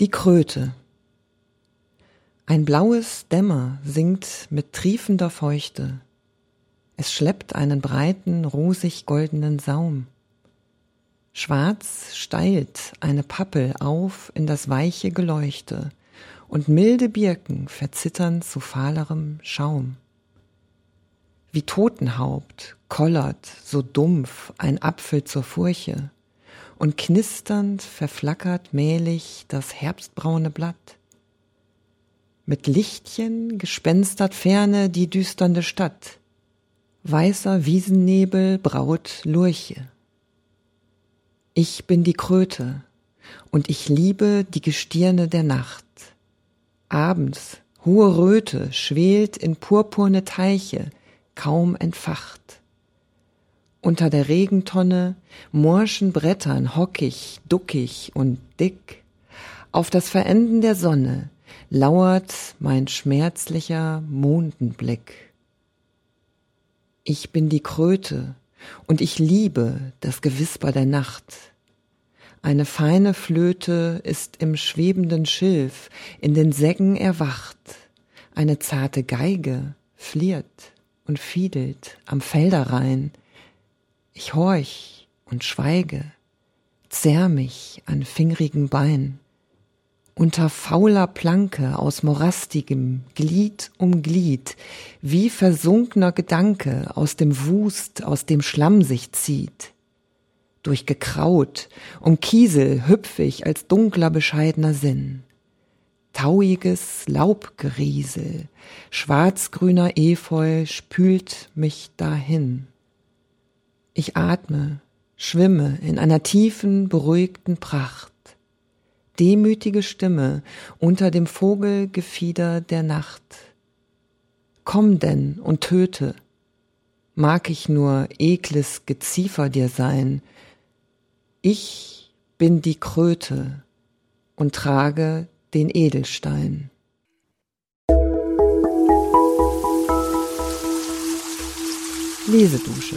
Die Kröte. Ein blaues Dämmer singt mit triefender Feuchte. Es schleppt einen breiten, rosig goldenen Saum. Schwarz steilt eine Pappel auf in das weiche Geleuchte, und milde Birken verzittern zu fahlerem Schaum. Wie Totenhaupt kollert so dumpf ein Apfel zur Furche, und knisternd verflackert mählich das herbstbraune Blatt. Mit Lichtchen gespenstert ferne die düsternde Stadt. Weißer Wiesennebel braut Lurche. Ich bin die Kröte und ich liebe die Gestirne der Nacht. Abends hohe Röte schwelt in purpurne Teiche, kaum entfacht. Unter der Regentonne, morschen Brettern hockig, duckig und dick. Auf das Verenden der Sonne lauert mein schmerzlicher Mondenblick. Ich bin die Kröte und ich liebe das Gewisper der Nacht. Eine feine Flöte ist im schwebenden Schilf in den Säcken erwacht. Eine zarte Geige fliert und fiedelt am Felderrhein ich horch und schweige, zerr mich an fingrigen Bein. Unter fauler Planke aus morastigem Glied um Glied, wie versunkener Gedanke aus dem Wust, aus dem Schlamm sich zieht. Durch Gekraut, um Kiesel hüpf ich als dunkler bescheidener Sinn. Tauiges Laubgeriesel, schwarzgrüner Efeu spült mich dahin. Ich atme, schwimme in einer tiefen, beruhigten Pracht. Demütige Stimme unter dem Vogelgefieder der Nacht. Komm denn und töte. Mag ich nur ekles Geziefer dir sein. Ich bin die Kröte und trage den Edelstein. Lesedusche